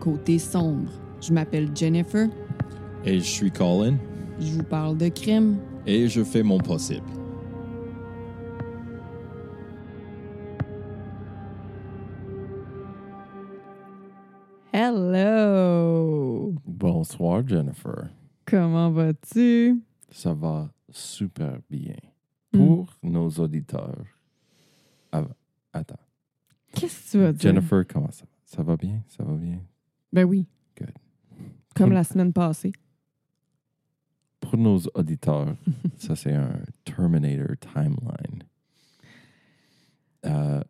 Côté sombre. Je m'appelle Jennifer. Et je suis Colin. Je vous parle de crime. Et je fais mon possible. Hello! Bonsoir, Jennifer. Comment vas-tu? Ça va super bien. Hmm. Pour nos auditeurs. Ah, attends. Qu'est-ce que tu vas dire? Jennifer, comment ça va? Ça va bien? Ça va bien? Ben oui. Good. Comme la semaine passée. Pour nos auditeurs, ça c'est un Terminator timeline. Euh,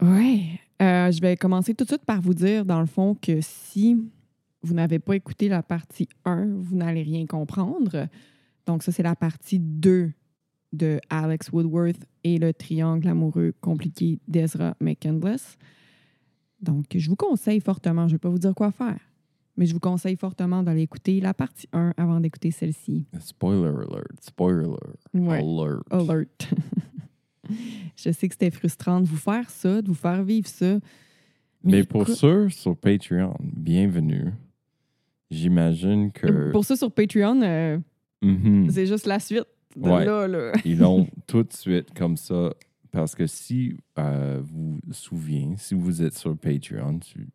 Ouais. Euh, je vais commencer tout de suite par vous dire, dans le fond, que si vous n'avez pas écouté la partie 1, vous n'allez rien comprendre. Donc, ça, c'est la partie 2 de Alex Woodworth et le triangle amoureux compliqué d'Ezra McCandless. Donc, je vous conseille fortement, je ne vais pas vous dire quoi faire, mais je vous conseille fortement d'aller écouter la partie 1 avant d'écouter celle-ci. spoiler alert. Spoiler Ouais. alert. Alert. je sais que c'était frustrant de vous faire ça, de vous faire vivre ça. Mais pour ceux sur Patreon, bienvenue. J'imagine que. Pour ça, sur Patreon, euh, Mhm. c'est juste la suite de Ouais. là, là. Ils l'ont tout de suite comme ça. Parce que si euh, vous vous souvenez, si vous êtes sur Patreon, tu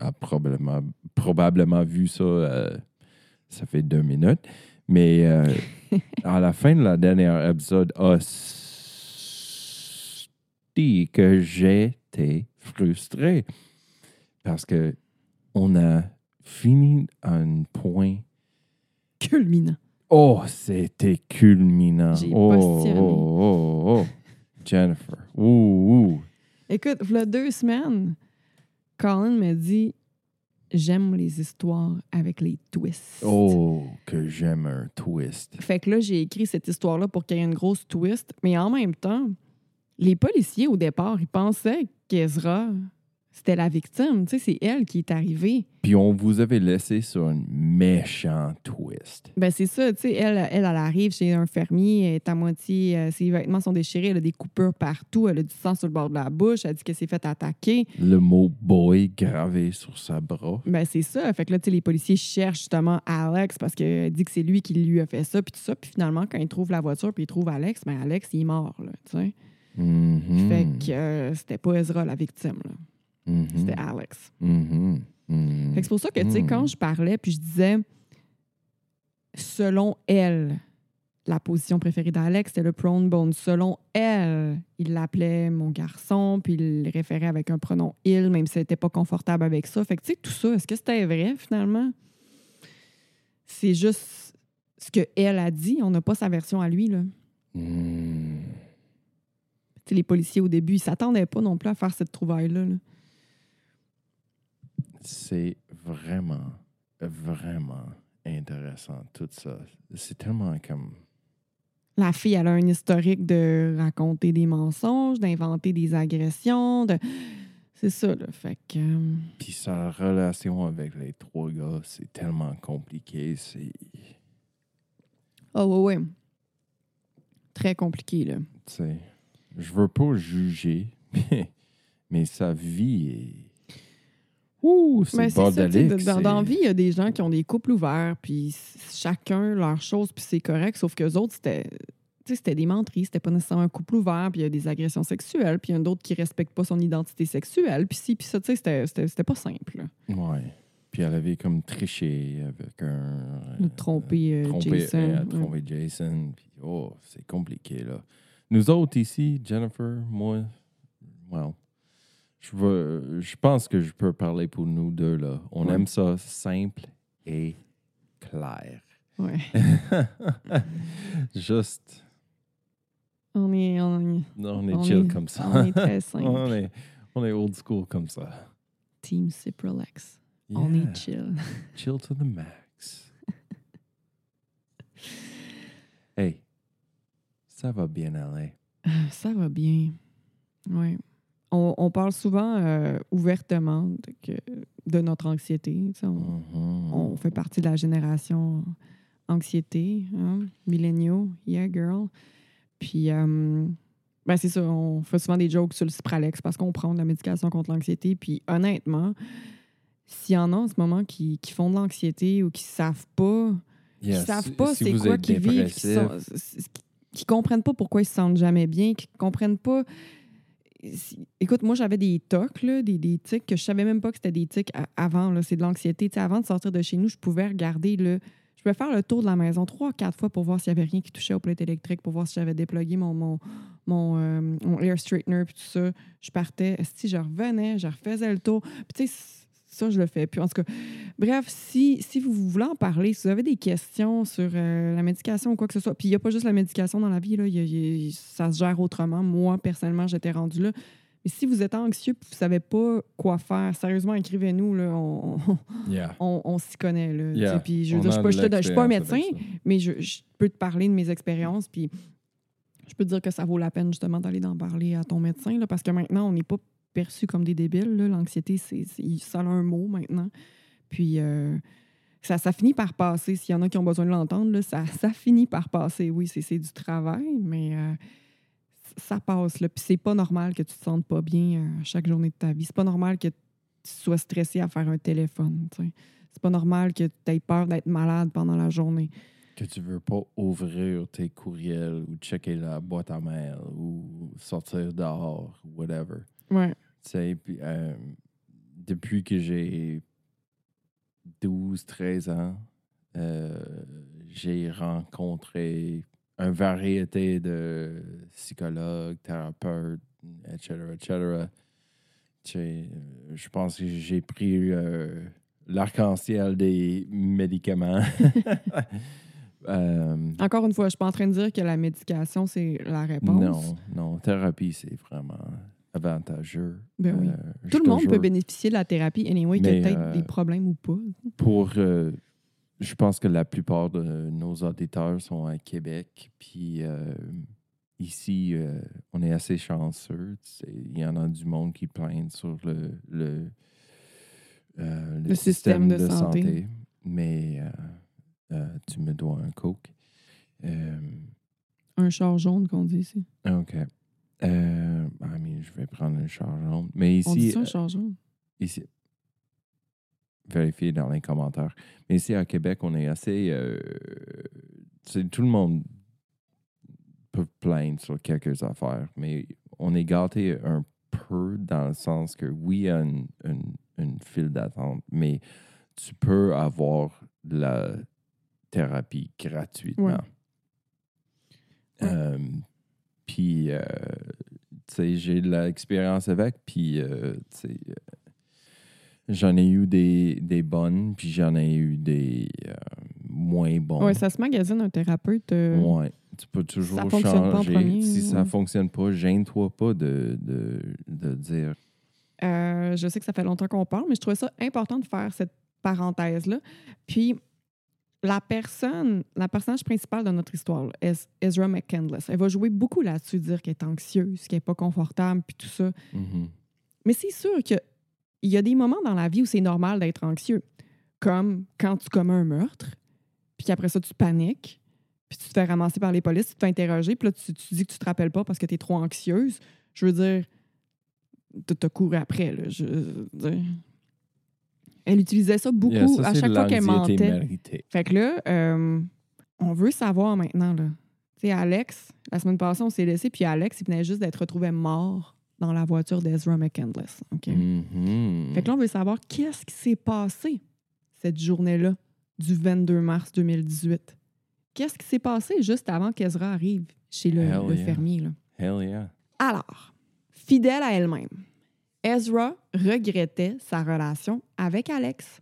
as probablement, probablement vu ça, euh, ça fait deux minutes. Mais euh, à la fin de la dernière épisode, dit que j'étais frustré. Parce que on a fini à un point Culminant. Oh, c'était culminant. J'ai oh, postillonné. oh, oh, oh. Jennifer. Ouh, ouh. Écoute, voilà deux semaines, Colin m'a dit J'aime les histoires avec les twists. Oh, que j'aime un twist. Fait que là, j'ai écrit cette histoire-là pour qu'il y ait une grosse twist. Mais en même temps, les policiers, au départ, ils pensaient qu'Ezra, c'était la victime. Tu sais, c'est elle qui est arrivée. Puis on vous avait laissé sur un méchant twist. Ben c'est ça, tu sais, elle, elle, elle arrive chez un fermier, elle est à moitié, euh, ses vêtements sont déchirés, elle a des coupures partout, elle a du sang sur le bord de la bouche, elle dit qu'elle s'est fait attaquer. Le mot boy gravé sur sa bras. Ben c'est ça. Fait que là, tu sais, les policiers cherchent justement Alex parce qu'elle dit que c'est lui qui lui a fait ça, puis tout ça. Puis finalement, quand ils trouvent la voiture, puis ils trouvent Alex, ben Alex, il est mort, là, tu sais. Mhm. Fait que euh, c'était pas Ezra la victime, là. Mhm. C'était Alex. Mhm. Mhm. Fait que c'est pour ça que, tu sais, Mm. quand je parlais, puis je disais, selon elle, la position préférée d'Alex, c'était le prone bone. Selon elle, il l'appelait mon garçon, puis il le référait avec un pronom il, même si elle n'était pas confortable avec ça. Fait que, tu sais, tout ça, est-ce que c'était vrai, finalement? C'est juste ce qu'elle a dit. On n'a pas sa version à lui, là. Sais, les policiers, au début, ils s'attendaient pas non plus à faire cette trouvaille-là. là. C'est vraiment, vraiment intéressant, tout ça. C'est tellement comme. La fille, elle a un historique de raconter des mensonges, d'inventer des agressions. De... C'est ça, là. Fait que. euh, Puis sa relation avec les trois gars, c'est tellement compliqué. C'est. Ah, ouais, ouais. Très compliqué, là. tu sais, je veux pas juger, mais, mais sa vie est. Ouh, c'est bordélique. Dans, dans vie, il y a des gens qui ont des couples ouverts, puis chacun leur chose, puis c'est correct, sauf qu'eux autres, c'était. des menteries, c'était pas nécessairement un couple ouvert, puis il y a des agressions sexuelles, puis il y en a d'autres qui respectent pas son identité sexuelle, puis si, puis ça, tu sais, c'était- pas simple. Ouais. Puis elle avait comme triché avec un. Euh, trompé- Jason. elle a ouais. trompé Jason. Puis, oh, c'est compliqué, là. Nous autres ici, Jennifer, moi, well, je, veux, je pense que je peux parler pour nous deux, là. On Ouais. aime ça simple et clair. Ouais. Juste On est, on est, On est on chill est- comme ça. on est très simple. on, est, on est old school comme ça. Team Ciprolex. On est chill. Chill to the max. hey, ça va bien aller. Ça va bien. Oui. On, on parle souvent euh, ouvertement de, que- de notre anxiété. sais, On, on fait partie de la génération anxiété, hein? milléniaux, yeah girl. Puis, euh, ben c'est ça, on fait souvent des jokes sur le Cipralex parce qu'on prend de la médication contre l'anxiété. Puis honnêtement, s'il y en a en ce moment qui, qui font de l'anxiété ou qui savent pas, qui savent pas si c'est quoi qu'ils vivent, qui, sont- qui comprennent pas pourquoi ils se sentent jamais bien, qui comprennent pas. Écoute, moi, j'avais des tocs, là, des, des tics que je savais même pas que c'était des tics avant. C'est de l'anxiété. Avant de sortir de chez nous, je pouvais regarder. Là, je pouvais faire le tour de la maison trois, quatre fois pour voir s'il y avait rien qui touchait aux plates électriques, pour voir si j'avais déplugué mon, mon, mon, euh, air straightener, puis tout ça. Je partais. Si je revenais, je refaisais le tour. Puis tu sais, ça, je le fais. Puis en tout cas, bref, si, si vous voulez en parler, si vous avez des questions sur euh, la médication ou quoi que ce soit, puis il n'y a pas juste la médication dans la vie, là, il y a- il y a- ça se gère autrement. Moi, personnellement, j'étais rendue là. Mais si vous êtes anxieux et vous ne savez pas quoi faire, sérieusement, écrivez-nous. Là, on, yeah. on, on s'y connaît. Là. Yeah. Puis je, a suis pas- un médecin, mais je, je peux te parler de mes expériences. Puis je peux te dire que ça vaut la peine justement d'aller en parler à ton médecin là, parce que maintenant, on n'est pas perçu comme des débiles. L'anxiété, c'est, ça a un mot maintenant. Puis euh, ça, ça finit par passer. S'il y en a qui ont besoin de l'entendre, ça, ça finit par passer. Oui, c'est, c'est du travail, mais euh, ça passe. Là. Puis c'est pas normal que tu te sentes pas bien euh, chaque journée de ta vie. C'est pas normal que tu sois stressé à faire un téléphone. C'est pas normal que tu aies peur d'être malade pendant la journée. Que tu veux pas ouvrir tes courriels ou checker la boîte à mail ou sortir dehors ou whatever. Ouais. Sais, puis, euh, depuis que j'ai 12, 13 ans, euh, j'ai rencontré une variété de psychologues, thérapeutes, etc., etc. Euh, je pense que j'ai pris euh, l'arc-en-ciel des médicaments. Euh, Encore une fois, je suis pas en train de dire que la médication, c'est la réponse. non, non, thérapie, c'est vraiment avantageux. Ben oui. Euh, Tout le monde peut bénéficier de la thérapie, anyway, Mais, a peut-être euh, des problèmes ou pas. pour. euh, je pense que la plupart de nos auditeurs sont à Québec. Puis ici, on est assez chanceux. Il y en a du monde qui plaignent sur le, le, le Le système de santé. Mais euh, euh, tu me dois un coke. Un char jaune qu'on dit ici. OK. Euh, I mean, je vais prendre un chargeant. Mais ici. On dit ça, euh, char jaune? ici. Vérifiez dans les commentaires. Mais ici à Québec, on est assez. euh, tout le monde peut plaindre sur quelques affaires, mais on est gâté un peu dans le sens que oui, il y a une, une- une file d'attente, mais tu peux avoir de la thérapie gratuitement. Ouais. Euh, puis, euh, tu sais, j'ai de l'expérience avec, puis, euh, tu sais, euh, j'en ai eu des, des bonnes, puis j'en ai eu des moins bonnes. Oui, ça se magasine un thérapeute. Ouais. Tu peux toujours Ça changer. premier, si ça ouais. fonctionne pas, gêne-toi pas de, de, de dire. Je sais que ça fait longtemps qu'on parle, mais je trouvais ça important de faire cette parenthèse-là. Puis, la personne, la personnage principale de notre histoire, là, Ez- Ezra McCandless, elle va jouer beaucoup là-dessus, dire qu'elle est anxieuse, qu'elle n'est pas confortable, puis tout ça. Mhm. Mais c'est sûr qu'il y a des moments dans la vie où c'est normal d'être anxieux, comme quand tu commets un meurtre, puis qu'après ça, tu paniques, puis tu te fais ramasser par les polices, tu te fais interroger, puis là, tu, tu dis que tu te rappelles pas parce que tu es trop anxieuse. Je veux dire, tu te couru après. Là, je veux dire. Elle utilisait ça beaucoup Yeah, ça, à chaque fois qu'elle mentait. méritée. Fait que là, euh, on veut savoir maintenant. Là. Tu sais, Alex, la semaine passée, on s'est laissé, puis Alex, il venait juste d'être retrouvé mort dans la voiture d'Ezra McCandless. Mhm. Fait que là, on veut savoir qu'est-ce qui s'est passé cette journée-là du 22 mars 2018. Qu'est-ce qui s'est passé juste avant qu'Ezra arrive chez le, Hell le yeah. fermier? Là? Hell yeah. Alors, fidèle à elle-même, Ezra regrettait sa relation avec Alex.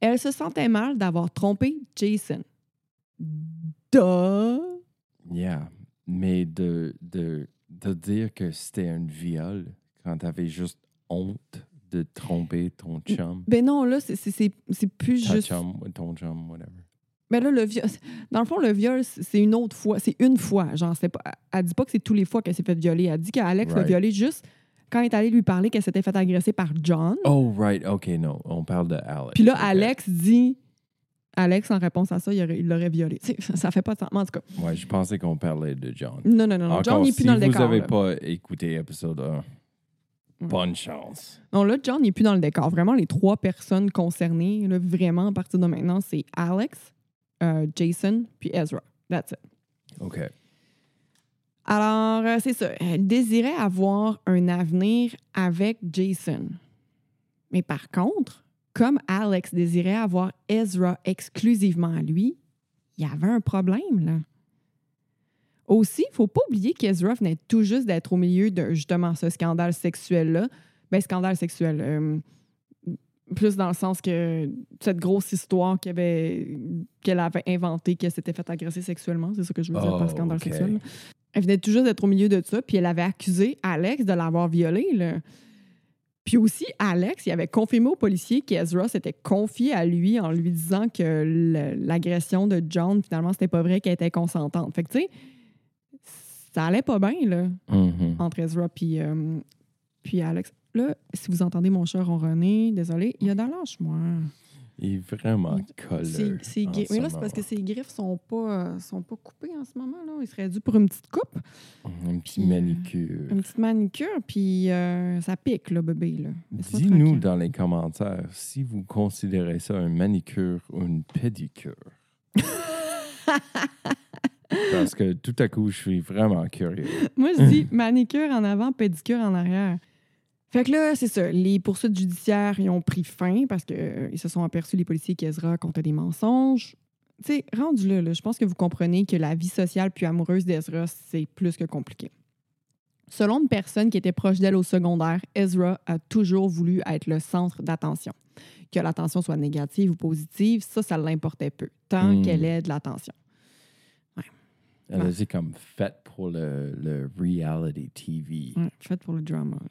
Elle se sentait mal d'avoir trompé Jason. Duh! Yeah. mais de, de, de dire que c'était un viol quand t'avais juste honte de tromper ton chum, Ben non, là, c'est- c'est c'est- c'est plus ta juste. chum, ton chum, whatever. Ben là, le viol. Dans le fond, le viol, c'est une autre fois. C'est une fois. Genre, c'est pas. Elle dit pas que c'est tous les fois qu'elle s'est fait violer. Elle dit qu'Alex l'a Right. violée juste quand elle est allée lui parler qu'elle s'était fait agresser par John. Oh, right, OK, non, on parle de Alex. Puis là. Alex dit. Alex, en réponse à ça, il aurait- il l'aurait violée. Tu sais, ça fait pas de sens. En tout cas, Ouais, je pensais qu'on parlait de John. non, non, non. non. Encore, John n'est plus si dans le vous décor. n'avez là. pas écouté épisode 1, Ouais. bonne chance. Non, là, John n'est plus dans le décor. Vraiment, les trois personnes concernées, là, vraiment, à partir de maintenant, c'est Alex, euh, Jason, puis Ezra. That's it. OK. Alors, euh, c'est ça. Elle désirait avoir un avenir avec Jason. Mais par contre, comme Alex désirait avoir Ezra exclusivement à lui, il y avait un problème, là. Aussi, il faut pas oublier qu'Ezra venait tout juste d'être au milieu de justement ce scandale sexuel-là. Ben, scandale sexuel. euh, plus dans le sens que cette grosse histoire qu'elle avait, inventée, qu'elle s'était fait agresser sexuellement, c'est ça que je veux dire par Oh, scandale sexuel. Elle venait juste d'être au milieu de ça, puis elle avait accusé Alex de l'avoir violée. là. Puis aussi, Alex, il avait confirmé au policier qu'Ezra s'était confié à lui en lui disant que l'agression de John, finalement, c'était pas vrai qu'elle était consentante. Fait que, tu sais, ça allait pas bien, là, Mhm. entre Ezra puis, euh, puis Alex. Là, si vous entendez mon chat ronronner, désolé, il y a de lâche-moi. Il est vraiment collé. c'est ce Mais là, c'est parce que ses griffes sont pas, euh, sont pas coupées en ce moment. Là. Il serait dû pour une petite coupe, Un petit Puis, euh, manicure. une petite manicure, puis euh, ça pique, là, bébé. Là. Dis-nous dans les commentaires si vous considérez ça un manicure ou une pédicure. Parce que tout à coup, je suis vraiment curieux. Moi, je dis manicure en avant, pédicure en arrière. Fait que là, c'est ça. Les poursuites judiciaires, ils ont pris fin parce qu'ils se sont aperçus, les policiers, qu'Ezra comptait des mensonges. Tu sais, rendu là, là, je pense que vous comprenez que la vie sociale puis amoureuse d'Ezra, c'est plus que compliqué. Selon une personne qui était proche d'elle au secondaire, Ezra a toujours voulu être le centre d'attention. Que l'attention soit négative ou positive, ça, ça l'importait peu, tant Hmm. qu'elle ait de l'attention. Elle Ouais. était comme faite pour le, le reality TV. Ouais, fait pour le drama. là.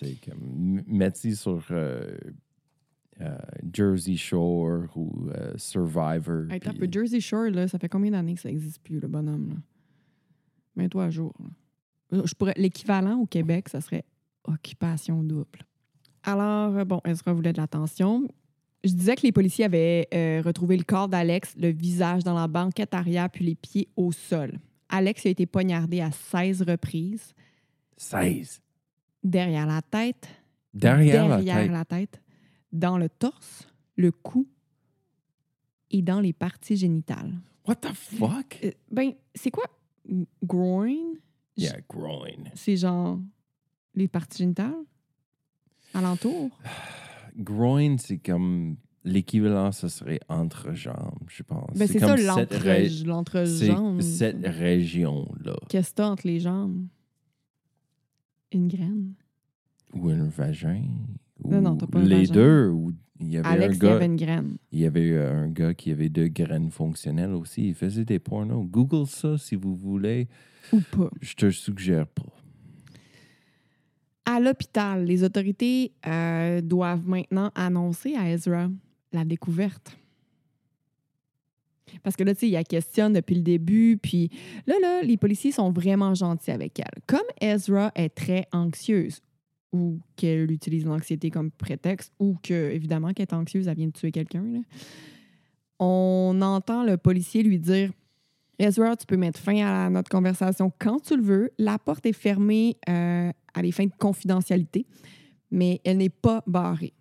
Comme m- mettez sur euh, euh, Jersey Shore ou euh, Survivor. Hey, puis- peu Jersey Shore, là, ça fait combien d'années que ça n'existe plus, le bonhomme? Là? Mets-toi à jour. là. Je pourrais, l'équivalent au Québec, ça serait occupation double. Alors, bon, Ezra voulait de l'attention. Je disais que les policiers avaient retrouvé le corps d'Alex, le visage dans la banquette arrière, puis les pieds au sol. Alex a été poignardé à 16 reprises, 16. Derrière la tête, Derrière, derrière la tête. la tête, dans le torse, le cou et dans les parties génitales. What the fuck? Euh, ben, c'est quoi groin? Yeah, groin. C'est genre les parties génitales? Alentour? Groin, c'est comme l'équivalent, ce serait entrejambe, je pense. Ben, c'est ça, cette ré- l'entrejambe. C'est cette région-là. Qu'est-ce que t'as entre les jambes? Une graine? Ou un vagin. Non, non, ou t'as pas un Les vagin. deux. Ou il y avait Alex, un il y gars. avait une graine. Il y avait euh, un gars qui avait deux graines fonctionnelles aussi. Il faisait des pornos. Google ça si vous voulez. Ou pas. Je te suggère pas. À l'hôpital, les autorités euh, doivent maintenant annoncer à Ezra la découverte. Parce que là, tu sais, il la questionne depuis le début, puis là, là, les policiers sont vraiment gentils avec elle. Comme Ezra est très anxieuse, ou qu'elle utilise l'anxiété comme prétexte, ou que, évidemment, qu'elle est anxieuse, elle vient de tuer quelqu'un, là, on entend le policier lui dire Ezra, tu peux mettre fin à notre conversation quand tu le veux. La porte est fermée euh, à des fins de confidentialité, mais elle n'est pas barrée.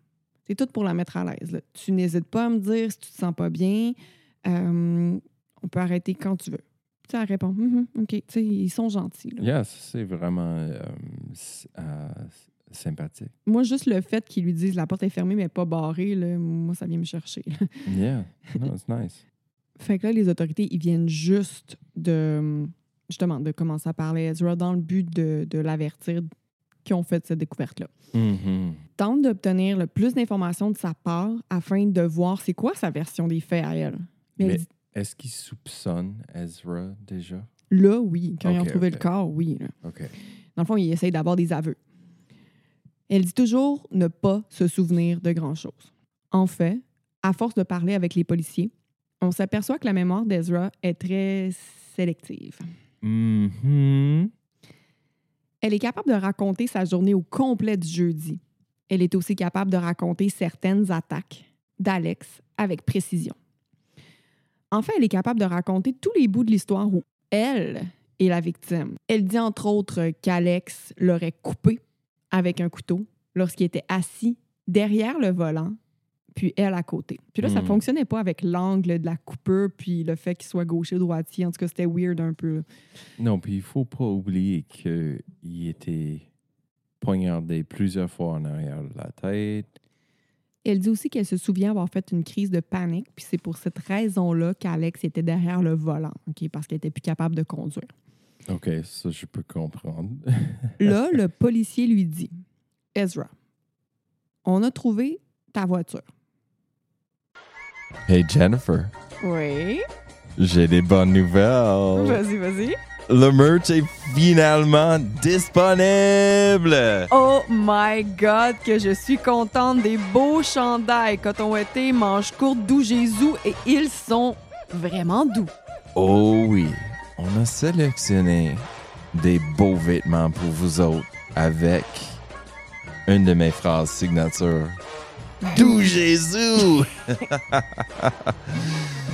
C'est tout pour la mettre à l'aise. Tu n'hésites pas à me dire si tu te sens pas bien. Euh, on peut arrêter quand tu veux. Tu elle répond Mhm, OK. Tu sais, ils sont gentils. là. Yes, c'est vraiment euh, euh, sympathique. Moi, juste le fait qu'ils lui disent la porte est fermée, mais pas barrée, là, moi, ça vient me chercher. là. Yeah, no, it's nice. Fait que là, les autorités, ils viennent juste de, justement, de commencer à parler à Ezra dans le but de, de l'avertir qu'ils ont fait cette découverte-là. Mhm. Tente d'obtenir le plus d'informations de sa part afin de voir c'est quoi sa version des faits à elle. Mais Mais est-ce qu'il soupçonne Ezra déjà? Là, oui. Quand ils ont trouvé le corps, oui. là. Dans le fond, il essaye d'avoir des aveux. Elle dit toujours ne pas se souvenir de grand-chose. En fait, à force de parler avec les policiers, on s'aperçoit que la mémoire d'Ezra est très sélective. Mhm. Elle est capable de raconter sa journée au complet du jeudi. Elle est aussi capable de raconter certaines attaques d'Alex avec précision. Enfin, elle est capable de raconter tous les bouts de l'histoire où elle est la victime. Elle dit entre autres qu'Alex l'aurait coupé avec un couteau lorsqu'il était assis derrière le volant, puis elle à côté. Puis là, ça Hmm. fonctionnait pas avec l'angle de la coupure, puis le fait qu'il soit gaucher droitier. En tout cas, c'était weird un peu. Non, puis il faut pas oublier qu'il était poignardé plusieurs fois en arrière de la tête. Elle dit aussi qu'elle se souvient avoir fait une crise de panique, puis c'est pour cette raison-là qu'Alex était derrière le volant, OK, parce qu'elle était plus capable de conduire. OK, ça, je peux comprendre. Là, le policier lui dit Ezra, on a trouvé ta voiture. Hey, Jennifer, Oui? j'ai des bonnes nouvelles. Vas-y, vas-y. Le merch est finalement disponible. Oh my God, que je suis contente des beaux chandails coton été, manches courtes, doux Jésus, et ils sont vraiment doux. Oh oui, on a sélectionné des beaux vêtements pour vous autres avec une de mes phrases signature. D'où Jésus!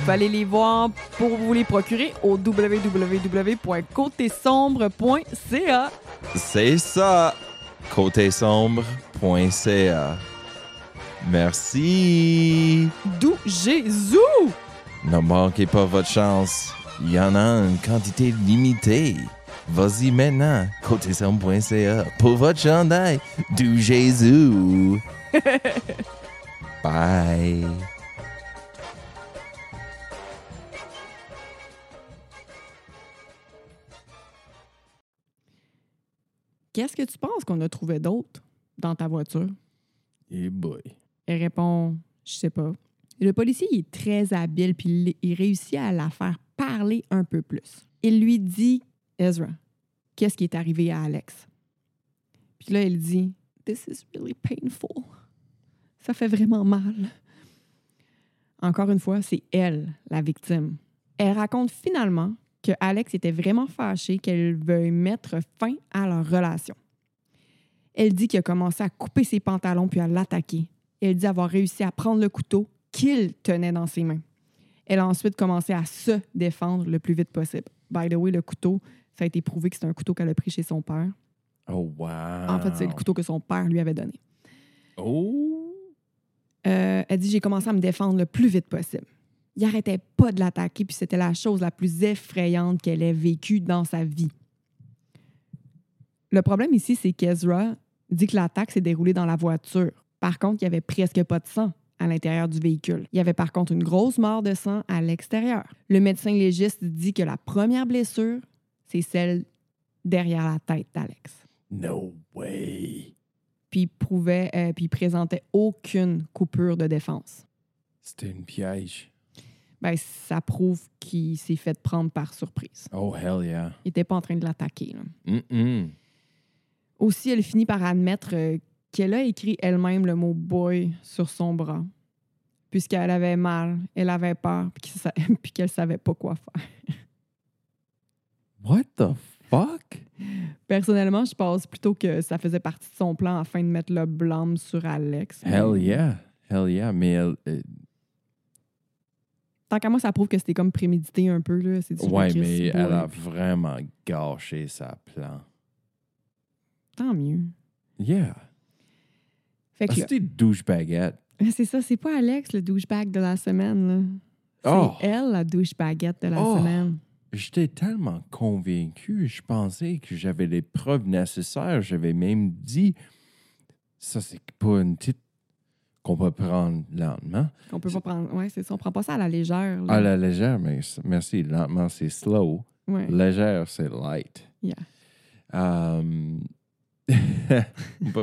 Vous allez les voir pour vous les procurer au www.côtesombre.ca. C'est ça! Côtesombre.ca. Merci! D'où Jésus! Ne manquez pas votre chance. Il y en a une quantité limitée. Vas-y maintenant, côtesombre.ca pour votre chandail du Jésus. Bye. Qu'est-ce que tu penses qu'on a trouvé d'autre dans ta voiture? Et boy. Elle répond Je sais pas. Le policier il est très habile puis il, il réussit à la faire parler un peu plus. Il lui dit Ezra, qu'est-ce qui est arrivé à Alex? Puis là, il dit This is really painful. Ça fait vraiment mal. Encore une fois, c'est elle, la victime. Elle raconte finalement que Alex était vraiment fâché qu'elle veuille mettre fin à leur relation. Elle dit qu'il a commencé à couper ses pantalons puis à l'attaquer. Elle dit avoir réussi à prendre le couteau qu'il tenait dans ses mains. Elle a ensuite commencé à se défendre le plus vite possible. By the way, le couteau, ça a été prouvé que c'est un couteau qu'elle a pris chez son père. Oh, wow. En fait, c'est le couteau que son père lui avait donné. Oh. Euh, elle dit J'ai commencé à me défendre le plus vite possible. Il arrêtait pas de l'attaquer, puis c'était la chose la plus effrayante qu'elle ait vécue dans sa vie. Le problème ici, c'est qu'Ezra dit que l'attaque s'est déroulée dans la voiture. Par contre, il n'y avait presque pas de sang à l'intérieur du véhicule. Il y avait par contre une grosse mort de sang à l'extérieur. Le médecin légiste dit que la première blessure, c'est celle derrière la tête d'Alex No way. puis il prouvait, euh, puis il présentait aucune coupure de défense. C'était une piège. Ben, ça prouve qu'il s'est fait prendre par surprise. Oh, hell yeah. Il n'était pas en train de l'attaquer. là. Mm-mm. Aussi, elle finit par admettre euh, qu'elle a écrit elle-même le mot boy sur son bras, puisqu'elle avait mal, elle avait peur, puis qu'elle qu'elle savait pas quoi faire. What the fuck? Personnellement, je pense plutôt que ça faisait partie de son plan afin de mettre le blâme sur Alex. Hell yeah. Hell yeah. Mais elle. Tant qu'à moi, ça prouve que c'était comme prémédité un peu. Là. C'est ouais, mais elle a vraiment gâché sa plan. Tant mieux. Yeah. Fait que Ah, C'était douchebaguette. C'est ça, c'est pas Alex le douchebag de la semaine. là. C'est Oh. elle la douchebaguette de la Oh. semaine. J'étais tellement convaincu, je pensais que j'avais les preuves nécessaires. J'avais même dit, ça, c'est pas une petite qu'on peut prendre lentement. On peut pas prendre. Ouais, c'est ça. On prend pas ça à la légère. là. À la légère, mais merci, lentement, c'est slow. Ouais. Légère, c'est light. Yeah. Um, pas-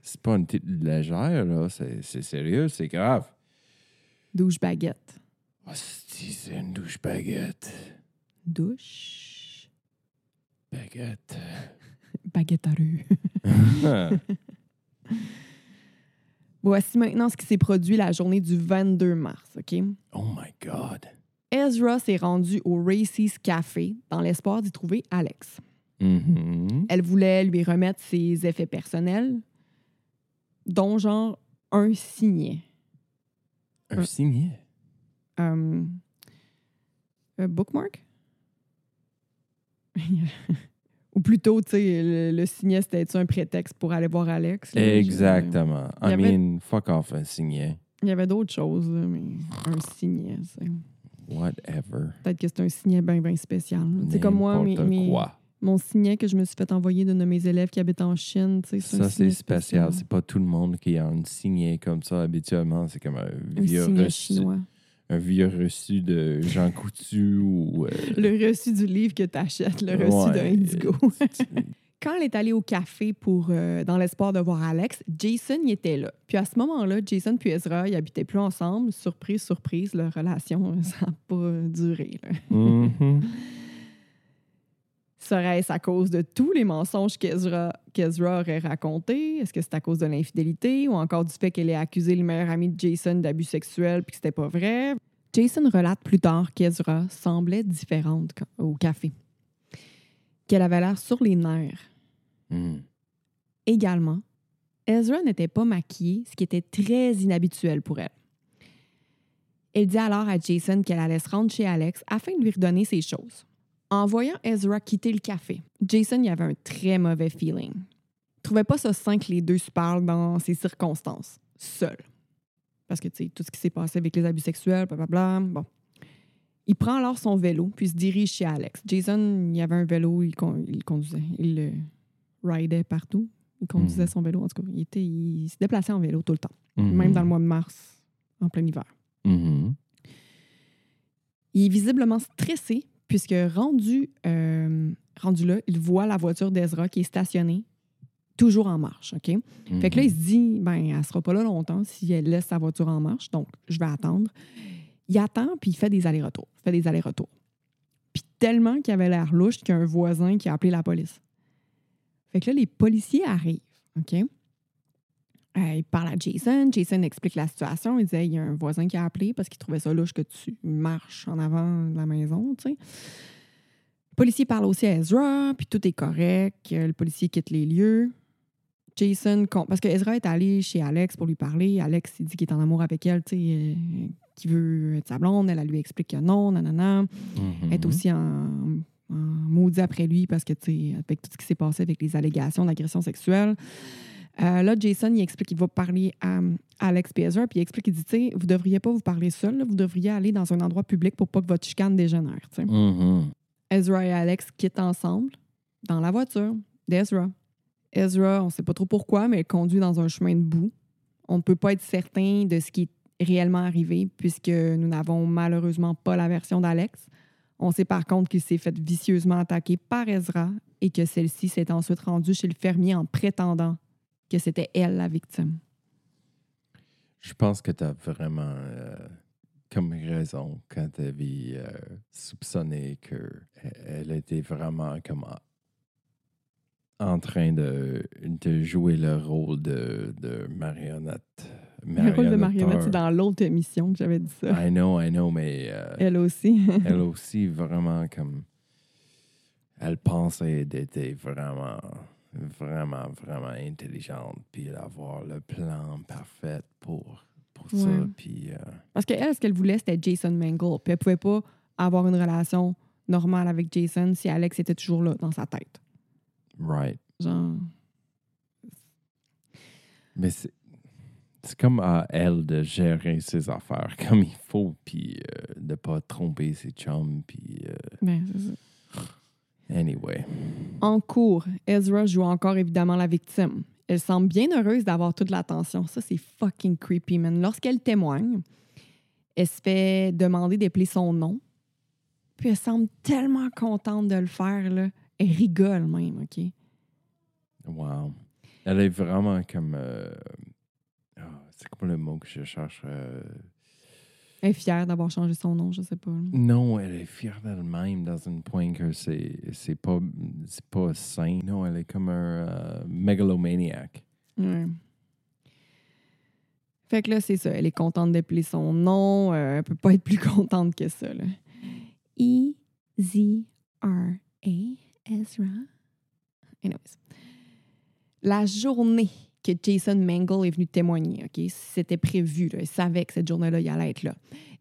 c'est pas une petite légère, là. C'est sérieux, c'est grave. Douchebaguette. Oh, c'est c'est une douche baguette. Douche. Baguette. Baguette à rue. Voici maintenant ce qui s'est produit la journée du 22 mars, OK? oh my God. Ezra s'est rendu au Racy's Café dans l'espoir d'y trouver Alex. Mhm. Elle voulait lui remettre ses effets personnels, dont genre un signet. Un signet? Euh, un bookmark? Ou plutôt, tu sais, le, le signet, c'était un prétexte pour aller voir Alex? là? Exactement. Il y I avait- mean, fuck off un signet. Il y avait d'autres choses, là, mais un signet, c'est... Whatever. Peut-être que c'est un signet bien, bien spécial. C'est comme moi, mes- N'importe mes- quoi. mon signet que je me suis fait envoyer d'une de mes élèves qui habite en Chine. tu sais, c'est un Ça, c'est signet spécial. C'est pas tout le monde qui a un signet comme ça. Habituellement, c'est comme un Un vieux, signet reçu, chinois. Un vieux reçu de Jean Coutu ou. euh, Le reçu du livre que tu achètes, le reçu ouais, d'un Indigo. Quand elle est allée au café pour euh, dans l'espoir de voir Alex, Jason y était là. Puis à ce moment-là, Jason puis Ezra, ils habitaient plus ensemble. Surprise, surprise, leur relation, ça n'a pas duré. là. mhm. Serait-ce à cause de tous les mensonges qu'Ezra, qu'Ezra aurait racontés? Est-ce que c'est à cause de l'infidélité ou encore du fait qu'elle ait accusé le meilleur ami de Jason d'abus sexuels puis que c'était pas vrai? Jason relate plus tard qu'Ezra semblait différente au café. Qu'elle avait l'air sur les nerfs. Mm. Également, Ezra n'était pas maquillée, ce qui était très inhabituel pour elle. Elle dit alors à Jason qu'elle allait se rendre chez Alex afin de lui redonner ses choses. En voyant Ezra quitter le café, Jason y avait un très mauvais feeling. Il trouvait pas ça sain que les deux se parlent dans ces circonstances, seuls. Parce que, tu sais, tout ce qui s'est passé avec les abus sexuels, blablabla, bon. Il prend alors son vélo, puis se dirige chez Alex. Jason, il avait un vélo, il, con- il conduisait. Il le ridait partout. Il conduisait Mhm. son vélo, en tout cas. Il, était, il se déplaçait en vélo tout le temps, Mhm. même dans le mois de mars, en plein hiver. Mhm. Il est visiblement stressé puisque rendu, euh, rendu là, il voit la voiture d'Ezra qui est stationnée, toujours en marche. OK? Fait que là, il se dit, ben, elle sera pas là longtemps si elle laisse sa voiture en marche, donc je vais attendre. Il attend, puis il fait des allers-retours. Fait des allers-retours. Puis tellement qu'il avait l'air louche qu'il y a un voisin qui a appelé la police. Fait que là, les policiers arrivent, OK? Euh, il parle à Jason. Jason explique la situation. Il disait, il y a un voisin qui a appelé parce qu'il trouvait ça louche que tu marches en avant de la maison, tu sais. Le policier parle aussi à Ezra, puis tout est correct. Euh, Le policier quitte les lieux. Jason, con- parce que Ezra est allé chez Alex pour lui parler. Alex, il dit qu'il est en amour avec elle, tu sais, euh, qu'il veut être sa blonde. Elle, elle lui explique que non, nanana. Elle est aussi en, en maudit après lui parce que, tu sais, avec tout ce qui s'est passé avec les allégations d'agression sexuelle. Euh, là, Jason, il explique qu'il va parler à euh, Alex Ezra, puis il explique, il dit, tu sais, vous devriez pas vous parler seul, là, vous devriez aller dans un endroit public pour pas que votre chicane dégénère. Mhm. Ezra et Alex quittent ensemble dans la voiture d'Ezra. Ezra, on ne sait pas trop pourquoi, mais elle conduit dans un chemin de boue. On ne peut pas être certain de ce qui est réellement arrivé puisque nous n'avons malheureusement pas la version d'Alex. On sait par contre qu'il s'est fait vicieusement attaquer par Ezra et que celle-ci s'est ensuite rendue chez le fermier en prétendant que c'était elle la victime? Je pense que tu as vraiment euh, comme raison quand tu avais euh, soupçonné qu'elle était vraiment comme en, train de, de jouer le rôle de, de marionnette. Le rôle de marionnette, c'est dans l'autre émission que j'avais dit ça. I know, I know, mais euh, Elle aussi. elle aussi vraiment comme elle pensait d'être vraiment vraiment vraiment intelligente puis avoir le plan parfait pour pour ça puis euh, Parce qu'elle, ce qu'elle voulait, c'était Jason Mangle. Puis elle pouvait pas avoir une relation normale avec Jason si Alex était toujours là dans sa tête. right Genre. mais c'est c'est comme à elle de gérer ses affaires comme il faut puis euh, de pas tromper ses chums puis euh, Ben, c'est ça. Anyway En cours, Ezra joue encore évidemment la victime. Elle semble bien heureuse d'avoir toute l'attention. Ça, c'est fucking creepy, man. Lorsqu'elle témoigne, elle se fait demander d'appeler son nom. Puis elle semble tellement contente de le faire, là. Elle rigole même, OK? wow elle est vraiment comme euh, ah, c'est quoi le mot que je cherche euh, Elle est fière d'avoir changé son nom, je sais pas. Non, elle est fière d'elle-même dans un point que c'est c'est pas c'est pas sain. Non, elle est comme un euh. Ouais. Fait que là, c'est ça. Elle est contente d'appeler son nom. Euh, elle peut pas être plus contente que ça. Là. E-Z-R-A, Ezra. Anyways. La journée que Jason Mangle est venu témoigner, OK, c'était prévu. Là. Elle savait que cette journée-là, il allait être là.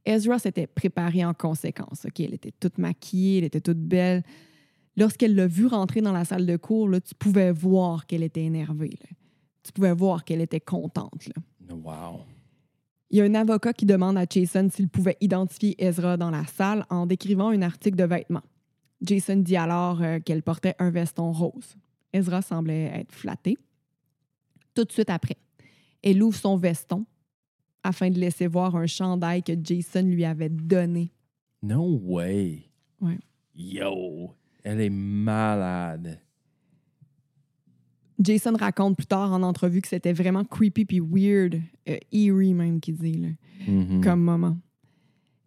Ezra s'était préparée en conséquence. OK, elle était toute maquillée, elle était toute belle. Lorsqu'elle l'a vu rentrer dans la salle de cours, là, tu pouvais voir qu'elle était énervée. là. Tu pouvais voir qu'elle était contente. Là. Wow. Il y a un avocat qui demande à Jason s'il pouvait identifier Ezra dans la salle en décrivant un article de vêtements. Jason dit alors euh, qu'elle portait un veston rose. Ezra semblait être flatté. Tout de suite après, elle ouvre son veston afin de laisser voir un chandail que Jason lui avait donné. No way. Ouais. Yo. Elle est malade. Jason raconte plus tard en entrevue que c'était vraiment creepy puis weird, euh, eerie même qu'il dit, là, Mhm. comme moment.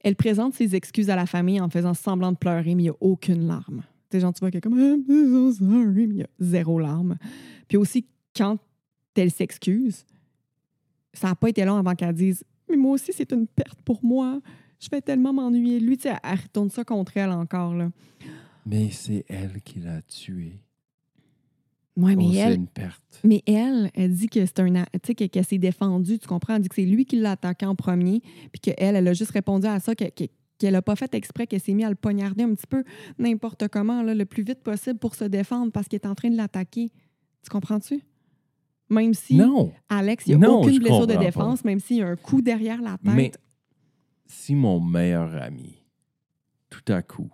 Elle présente ses excuses à la famille en faisant semblant de pleurer, mais il n'y a aucune larme. Tu sais, genre, tu vois qu'elle est comme I'm so sorry, mais il y a zéro larme. Puis aussi, quand elle s'excuse, ça n'a pas été long avant qu'elle dise Mais moi aussi, c'est une perte pour moi. Je vais tellement m'ennuyer. Lui, tu sais, elle retourne ça contre elle encore. Là. Mais c'est elle qui l'a tué. Ouais, mais oh, c'est elle, une perte. Mais elle, elle dit que c'est un. Tu sais, que- qu'elle s'est défendue, tu comprends? Elle dit que c'est lui qui l'a attaqué en premier, puis qu'elle, elle a juste répondu à ça, que- que- qu'elle n'a pas fait exprès, qu'elle s'est mis à le poignarder un petit peu n'importe comment, là, le plus vite possible pour se défendre parce qu'il est en train de l'attaquer. Tu comprends-tu? Même si Non. Alex, il n'y a Non, aucune blessure de défense, même s'il y a un coup derrière la tête. Mais si mon meilleur ami, tout à coup,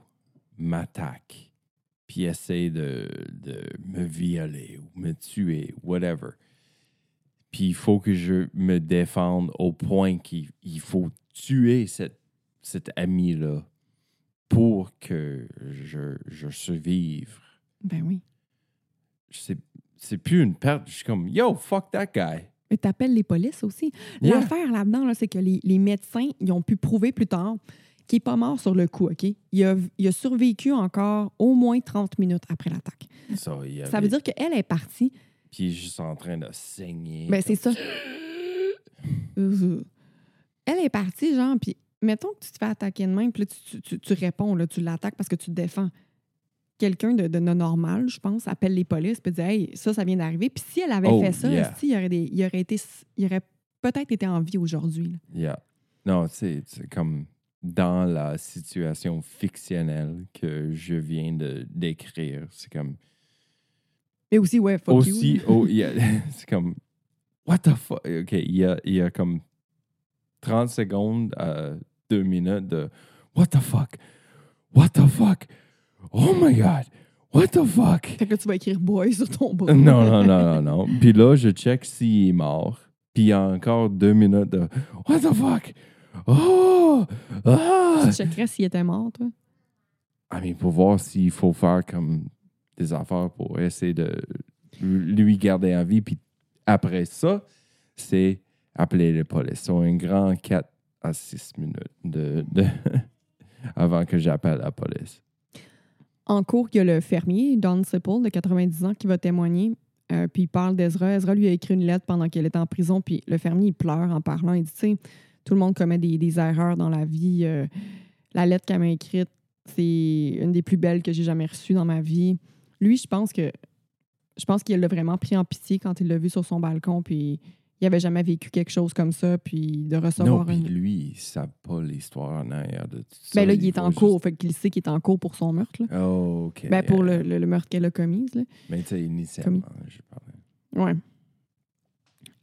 m'attaque, puis essaie de, de me violer ou me tuer, whatever, puis il faut que je me défende au point qu'il il faut tuer cette, cet ami-là pour que je, je survive. Ben oui. C'est, c'est plus une perte. Je suis comme, yo, fuck that guy. Mais t'appelles les polices aussi. Yeah. L'affaire là-dedans, là, c'est que les, les médecins, ils ont pu prouver plus tard qu'il n'est pas mort sur le coup, OK? Il a, il a survécu encore au moins 30 minutes après l'attaque. Ça, Ça veut dire qu'elle est partie. Puis il est juste en train de saigner. Ben, c'est ça. Elle est partie, genre, puis mettons que tu te fais attaquer de même, puis là, tu, tu- tu réponds, là, tu l'attaques parce que tu te défends. Quelqu'un de, de non normal, je pense, appelle les polices, puis dit Hey, ça, ça vient d'arriver. Puis si elle avait Oh, fait ça, yeah. esti, il, aurait des- il aurait été, il aurait peut-être été en vie aujourd'hui. Yeah. Non, c'est c'est comme dans la situation fictionnelle que je viens de décrire. C'est comme Mais aussi, ouais, fuck aussi. you. oh, yeah, c'est comme What the fuck? OK, il y a, il y a comme 30 secondes à 2 minutes de What the fuck? What the fuck? Oh my God! What the fuck? Fait que là, tu vas écrire boy sur ton bras. Non, non, non, non, non. Puis là, je check s'il est mort. Puis il y a encore deux minutes de What the fuck? Oh! Ah! Tu checkerais s'il était mort, toi? I mean, pour voir s'il faut faire comme des affaires pour essayer de lui garder en vie. Puis après ça, c'est appeler les police. C'est un grand 4 à 6 minutes de, de- avant que j'appelle la police. En cours, il y a le fermier, Don Sipple, de 90 ans, qui va témoigner. Euh, puis il parle d'Ezra. Ezra lui a écrit une lettre pendant qu'elle était en prison. Puis le fermier, il pleure en parlant. Il dit, tu sais, tout le monde commet des, erreurs dans la vie. Euh, la lettre qu'elle m'a écrite, c'est une des plus belles que j'ai jamais reçues dans ma vie. Lui, je pense que je pense qu'il l'a vraiment pris en pitié quand il l'a vu sur son balcon. Puis il avait jamais vécu quelque chose comme ça. Puis de Non, recevoir puis une... lui, il ne sait pas l'histoire en arrière de tout ça. Ben là, il est en juste- cours. Fait qu'il sait qu'il est en cours pour son meurtre. là. Oh, OK. Ben, pour le, le- le meurtre qu'elle a commis. là. Mais tu sais, initialement, je parlais. Ouais.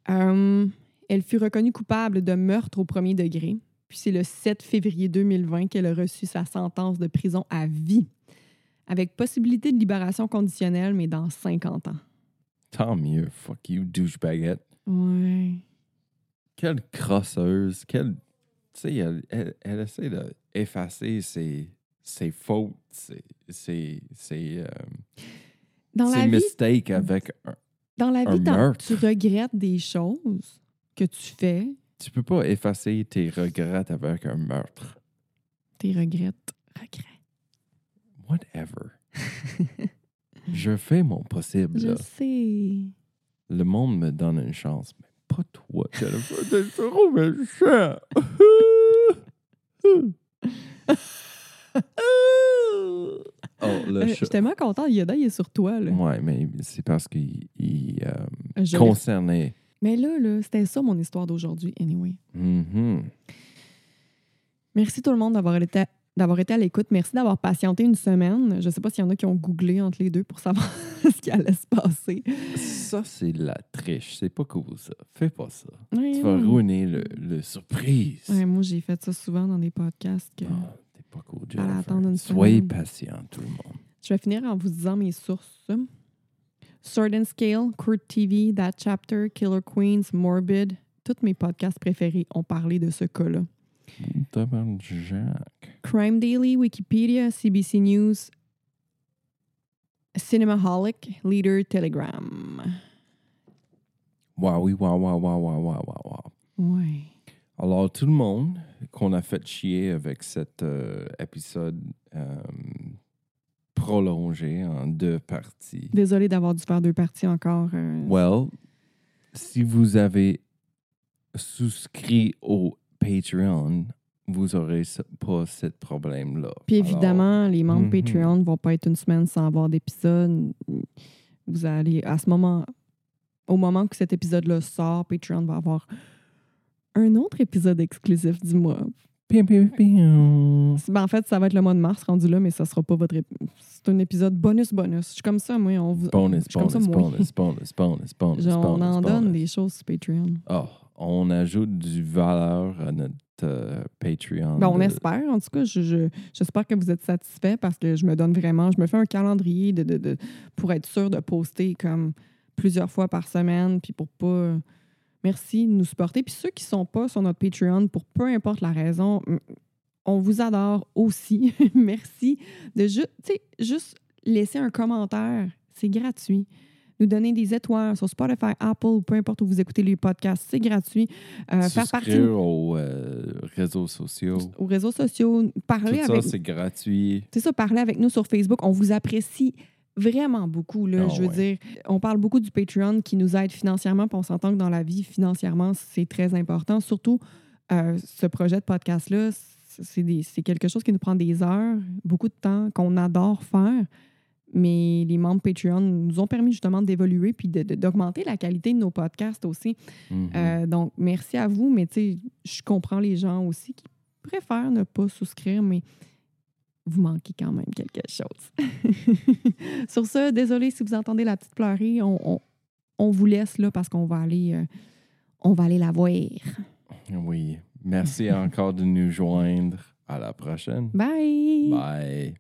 Euh, elle fut reconnue coupable de meurtre au premier degré. Puis c'est le 7 février 2020 qu'elle a reçu sa sentence de prison à vie, avec possibilité de libération conditionnelle, mais dans 50 ans. Tant mieux. Fuck you, douchebaguette. Ouais. Quelle crosseuse. Quelle. Tu sais, elle, elle, elle essaie d'effacer ses, ses fautes, ses, ses, ses, euh, Dans ses la vie, mistakes avec un. dans la un vie meurtre. tu regrettes des choses que tu fais, Tu peux pas effacer tes regrets avec un meurtre. Tes regrets. Regrets. Whatever. Je fais mon possible. Je là. sais. Le monde me donne une chance, mais pas toi, Jennifer. T'es trop méchant. oh, le Euh, Je suis tellement contente. Yoda, il est sur toi. Là. Ouais, mais c'est parce qu'il il, euh, concernait. Mais là, là c'était ça mon histoire d'aujourd'hui, anyway. Mhm. Merci tout le monde d'avoir été, d'avoir été à l'écoute. Merci d'avoir patienté une semaine. Je ne sais pas s'il y en a qui ont googlé entre les deux pour savoir ce qui allait se passer. Ça, c'est la triche. C'est pas cool, ça. Fais pas ça. Ouais, Tu vas ouais. ruiner le, le surprise. Ouais, moi, j'ai fait ça souvent dans des podcasts. que- Ah, T'es pas cool, une Soyez patient, tout le monde. Je vais finir en vous disant mes sources. Sword and Scale, Court TV, That Chapter, Killer Queens, Morbid. Tous mes podcasts préférés ont parlé de ce cas-là. Tabarnak. Crime Daily, Wikipédia, CBC News, Cinemaholic, Leader, Telegram. Wow, oui, wow, wow, wow, wow, wow, wow, wow. Ouais. Alors, tout le monde qu'on a fait chier avec cet euh, épisode euh, prolongé en deux parties. Désolée d'avoir dû faire deux parties encore. euh, Well, si vous avez souscrit au Patreon, vous n'aurez pas ce problème-là. Puis Alors, évidemment, les membres mhm. Patreon ne vont pas être une semaine sans avoir d'épisode. Vous allez, à ce moment, au moment que cet épisode-là sort, Patreon va avoir un autre épisode exclusif du mois. piou, piou, piou. Ben, en fait, ça va être le mois de mars rendu là, mais ça sera pas votre. ép- C'est un épisode bonus-bonus. Je suis comme ça, moi. On vous, Bonus, je suis comme bonus, ça, moi. bonus, bonus, bonus, bonus, Genre, on bonus, en donne bonus. des choses sur Patreon. Oh, on ajoute du valeur à notre euh, Patreon. Ben, on de- espère. En tout cas, je- je- j'espère que vous êtes satisfaits parce que je me donne vraiment, je me fais un calendrier de, de- de- pour être sûr de poster comme plusieurs fois par semaine, puis pour pas. Merci de nous supporter. Puis ceux qui sont pas sur notre Patreon, pour peu importe la raison, on vous adore aussi. Merci de ju- juste laisser un commentaire. C'est gratuit. Nous donner des étoiles sur Spotify, Apple ou peu importe où vous écoutez les podcasts, c'est gratuit. Euh, faire partie aux euh, réseaux sociaux. aux réseaux sociaux, parler Tout ça, avec c'est gratuit. c'est ça, parler avec nous sur Facebook. On vous apprécie vraiment beaucoup. Là, Ah je veux ouais. dire, on parle beaucoup du Patreon qui nous aide financièrement, puis on s'entend que dans la vie, financièrement, c'est très important. Surtout, euh, ce projet de podcast-là, c'est quelque chose qui nous prend des heures, beaucoup de temps, qu'on adore faire. Mais les membres Patreon nous ont permis justement d'évoluer puis d'augmenter la qualité de nos podcasts aussi. Mhm. Euh, donc, merci à vous, mais tu sais, je comprends les gens aussi qui préfèrent ne pas souscrire, mais vous manquez quand même quelque chose. Sur ce, désolé si vous entendez la petite pleurer, on, on- on vous laisse là parce qu'on va aller, euh, on va aller la voir. Oui. Merci encore de nous joindre. À la prochaine. Bye! Bye.